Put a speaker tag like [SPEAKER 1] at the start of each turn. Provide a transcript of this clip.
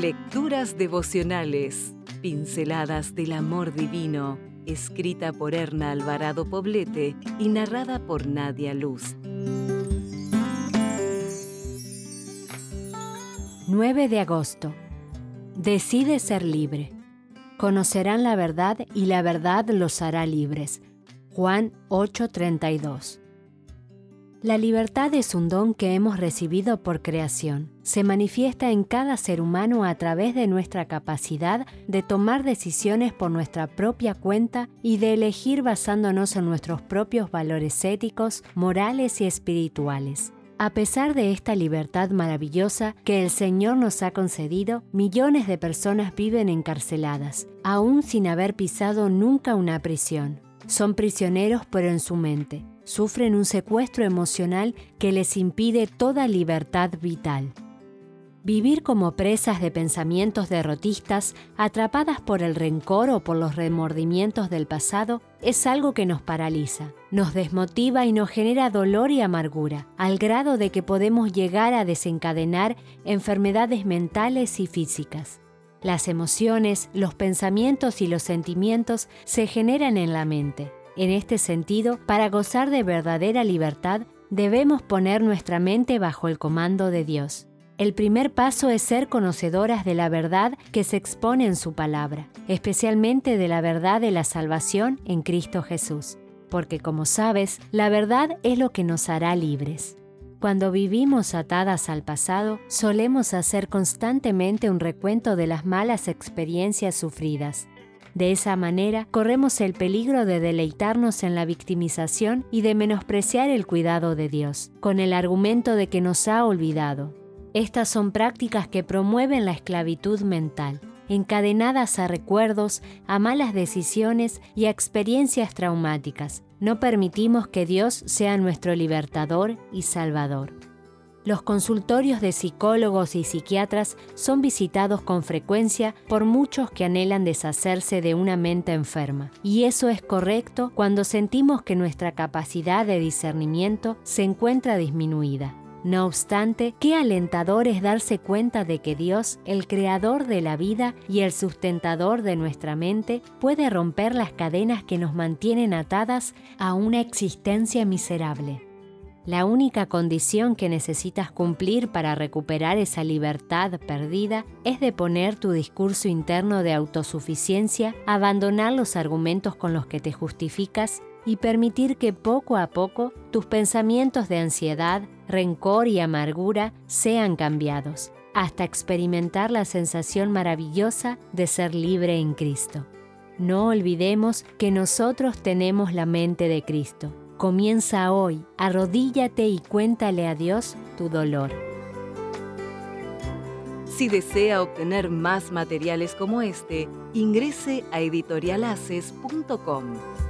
[SPEAKER 1] Lecturas devocionales, pinceladas del amor divino, escrita por Erna Alvarado Poblete y narrada por Nadia Luz.
[SPEAKER 2] 9 de agosto. Decide ser libre. Conocerán la verdad y la verdad los hará libres. Juan 8:32. La libertad es un don que hemos recibido por creación. Se manifiesta en cada ser humano a través de nuestra capacidad de tomar decisiones por nuestra propia cuenta y de elegir basándonos en nuestros propios valores éticos, morales y espirituales. A pesar de esta libertad maravillosa que el Señor nos ha concedido, millones de personas viven encarceladas, aún sin haber pisado nunca una prisión. Son prisioneros pero en su mente. Sufren un secuestro emocional que les impide toda libertad vital. Vivir como presas de pensamientos derrotistas, atrapadas por el rencor o por los remordimientos del pasado, es algo que nos paraliza, nos desmotiva y nos genera dolor y amargura, al grado de que podemos llegar a desencadenar enfermedades mentales y físicas. Las emociones, los pensamientos y los sentimientos se generan en la mente. En este sentido, para gozar de verdadera libertad, debemos poner nuestra mente bajo el comando de Dios. El primer paso es ser conocedoras de la verdad que se expone en su palabra, especialmente de la verdad de la salvación en Cristo Jesús, porque como sabes, la verdad es lo que nos hará libres. Cuando vivimos atadas al pasado, solemos hacer constantemente un recuento de las malas experiencias sufridas. De esa manera, corremos el peligro de deleitarnos en la victimización y de menospreciar el cuidado de Dios, con el argumento de que nos ha olvidado. Estas son prácticas que promueven la esclavitud mental, encadenadas a recuerdos, a malas decisiones y a experiencias traumáticas. No permitimos que Dios sea nuestro libertador y salvador. Los consultorios de psicólogos y psiquiatras son visitados con frecuencia por muchos que anhelan deshacerse de una mente enferma, y eso es correcto cuando sentimos que nuestra capacidad de discernimiento se encuentra disminuida. No obstante, qué alentador es darse cuenta de que Dios, el creador de la vida y el sustentador de nuestra mente, puede romper las cadenas que nos mantienen atadas a una existencia miserable. La única condición que necesitas cumplir para recuperar esa libertad perdida es de poner tu discurso interno de autosuficiencia, abandonar los argumentos con los que te justificas y permitir que poco a poco tus pensamientos de ansiedad, rencor y amargura sean cambiados, hasta experimentar la sensación maravillosa de ser libre en Cristo. No olvidemos que nosotros tenemos la mente de Cristo. Comienza hoy, arrodíllate y cuéntale a Dios tu dolor.
[SPEAKER 1] Si desea obtener más materiales como este, ingrese a editorialaces.com.